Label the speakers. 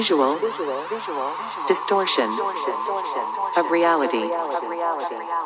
Speaker 1: visual distortion of reality.